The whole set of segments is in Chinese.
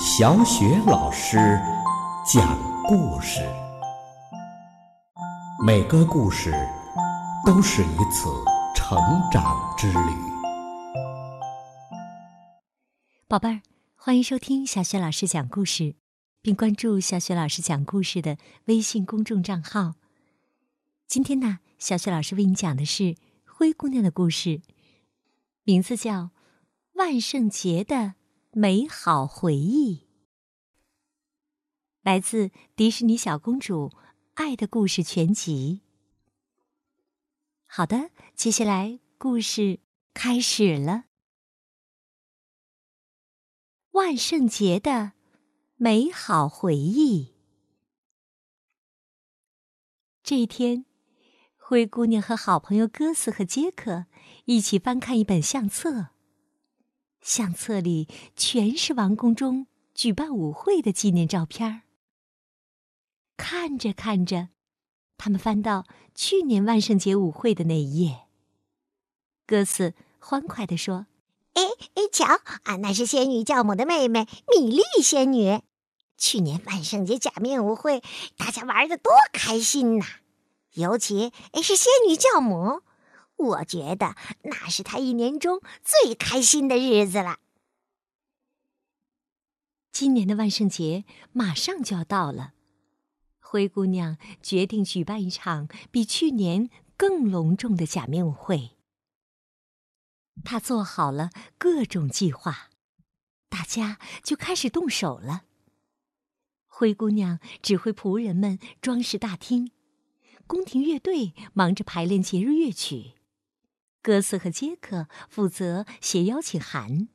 小雪老师讲故事，每个故事都是一次成长之旅。宝贝儿，欢迎收听小雪老师讲故事，并关注小雪老师讲故事的微信公众账号。今天呢，小雪老师为你讲的是灰姑娘的故事，名字叫《万圣节的美好回忆》。来自迪士尼小公主《爱的故事全集》。好的，接下来故事开始了。万圣节的美好回忆。这一天，灰姑娘和好朋友哥斯和杰克一起翻看一本相册，相册里全是王宫中举办舞会的纪念照片儿。看着看着，他们翻到去年万圣节舞会的那一页。歌词欢快地说：“哎哎，瞧啊，那是仙女教母的妹妹米莉仙女。去年万圣节假面舞会，大家玩的多开心呐！尤其是仙女教母，我觉得那是他一年中最开心的日子了。今年的万圣节马上就要到了。”灰姑娘决定举办一场比去年更隆重的假面舞会。她做好了各种计划，大家就开始动手了。灰姑娘指挥仆人们装饰大厅，宫廷乐队忙着排练节日乐曲，哥斯和杰克负责写邀请函。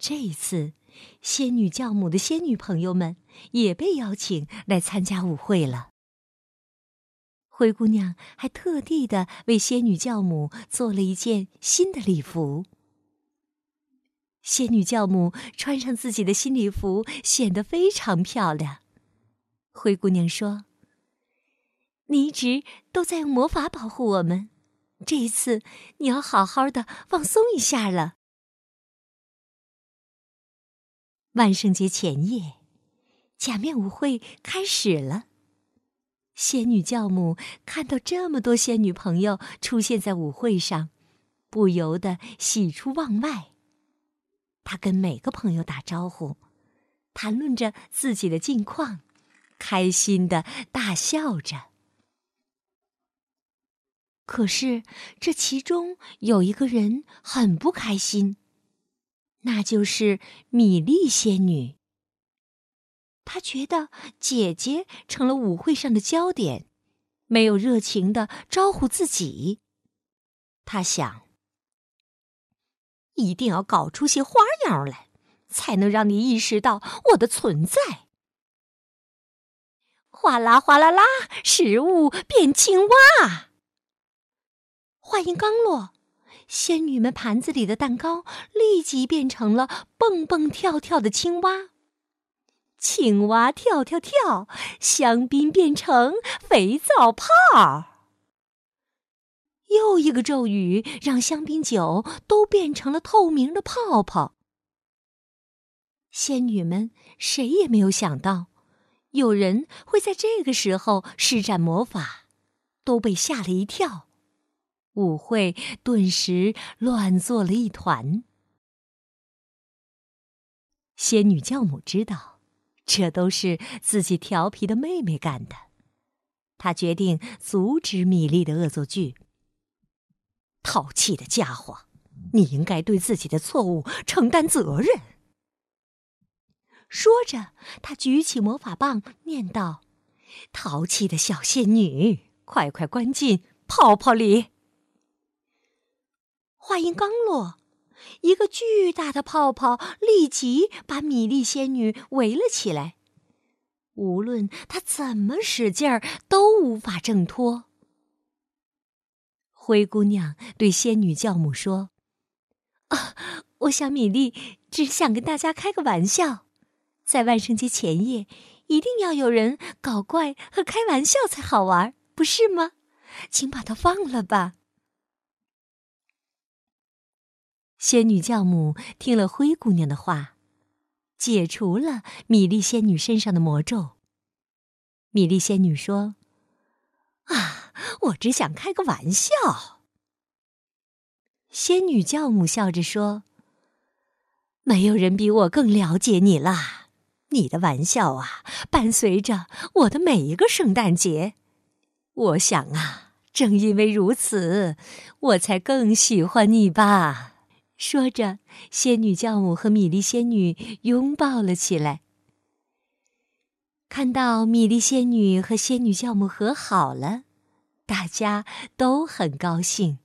这一次。仙女教母的仙女朋友们也被邀请来参加舞会了。灰姑娘还特地的为仙女教母做了一件新的礼服。仙女教母穿上自己的新礼服，显得非常漂亮。灰姑娘说：“你一直都在用魔法保护我们，这一次你要好好的放松一下了。”万圣节前夜，假面舞会开始了。仙女教母看到这么多仙女朋友出现在舞会上，不由得喜出望外。她跟每个朋友打招呼，谈论着自己的近况，开心的大笑着。可是，这其中有一个人很不开心。那就是米莉仙女。她觉得姐姐成了舞会上的焦点，没有热情的招呼自己。她想，一定要搞出些花样来，才能让你意识到我的存在。哗啦哗啦啦，食物变青蛙。话音刚落。仙女们盘子里的蛋糕立即变成了蹦蹦跳跳的青蛙，青蛙跳跳跳，香槟变成肥皂泡。又一个咒语让香槟酒都变成了透明的泡泡。仙女们谁也没有想到，有人会在这个时候施展魔法，都被吓了一跳。舞会顿时乱作了一团。仙女教母知道，这都是自己调皮的妹妹干的，她决定阻止米莉的恶作剧。淘气的家伙，你应该对自己的错误承担责任。说着，她举起魔法棒，念道：“淘气的小仙女，快快关进泡泡里。”话音刚落，一个巨大的泡泡立即把米莉仙女围了起来。无论她怎么使劲儿，都无法挣脱。灰姑娘对仙女教母说：“啊，我想米莉只想跟大家开个玩笑，在万圣节前夜，一定要有人搞怪和开玩笑才好玩，不是吗？请把她放了吧。”仙女教母听了灰姑娘的话，解除了米莉仙女身上的魔咒。米莉仙女说：“啊，我只想开个玩笑。”仙女教母笑着说：“没有人比我更了解你了。你的玩笑啊，伴随着我的每一个圣诞节。我想啊，正因为如此，我才更喜欢你吧。”说着，仙女教母和米莉仙女拥抱了起来。看到米莉仙女和仙女教母和好了，大家都很高兴。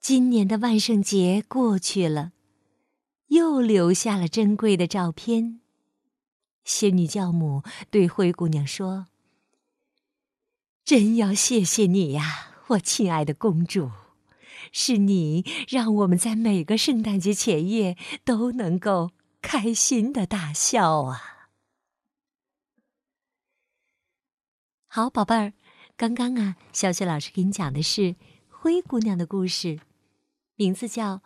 今年的万圣节过去了，又留下了珍贵的照片。仙女教母对灰姑娘说：“真要谢谢你呀，我亲爱的公主。”是你让我们在每个圣诞节前夜都能够开心的大笑啊！好，宝贝儿，刚刚啊，小雪老师给你讲的是灰姑娘的故事，名字叫《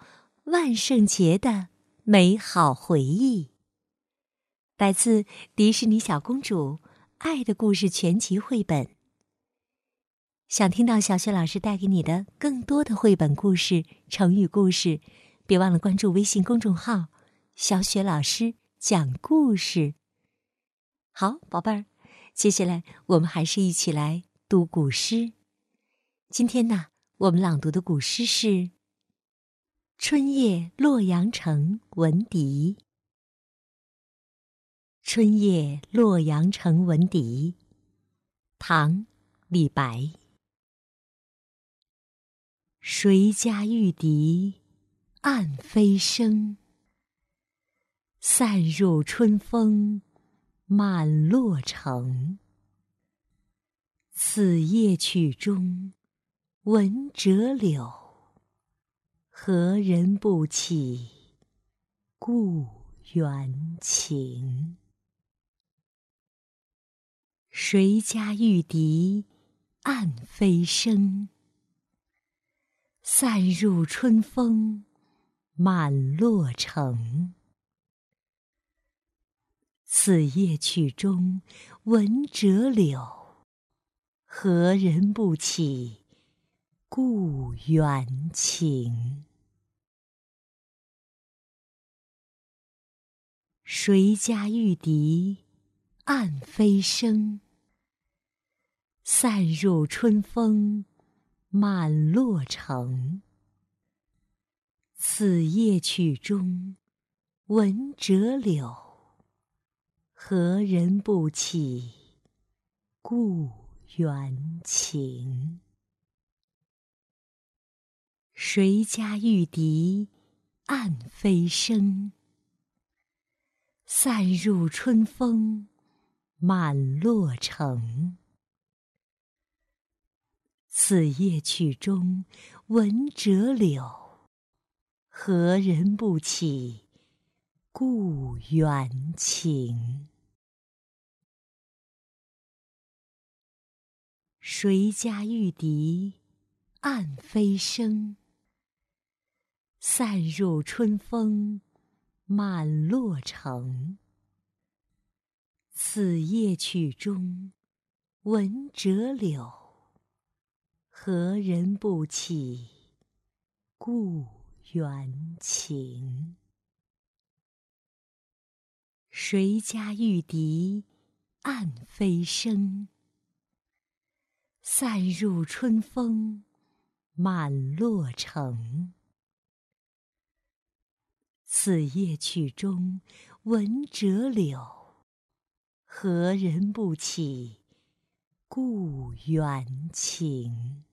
万圣节的美好回忆》，来自迪士尼小公主《爱的故事》全集绘本。想听到小雪老师带给你的更多的绘本故事、成语故事，别忘了关注微信公众号“小雪老师讲故事”。好，宝贝儿，接下来我们还是一起来读古诗。今天呢，我们朗读的古诗是《春夜洛阳城闻笛》。《春夜洛阳城闻笛》，唐·李白。谁家玉笛暗飞声，散入春风满洛城。此夜曲中闻折柳，何人不起故园情？谁家玉笛暗飞声？散入春风满洛城。此夜曲中闻折柳，何人不起故园情？谁家玉笛暗飞声？散入春风。满洛城。此夜曲中闻折柳，何人不起故园情？谁家玉笛暗飞声？散入春风满洛城。此夜曲中闻折柳，何人不起故园情？谁家玉笛暗飞声？散入春风满洛城。此夜曲中闻折柳。何人不起故园情？谁家玉笛暗飞声？散入春风满洛城。此夜曲中闻折柳，何人不起故园情？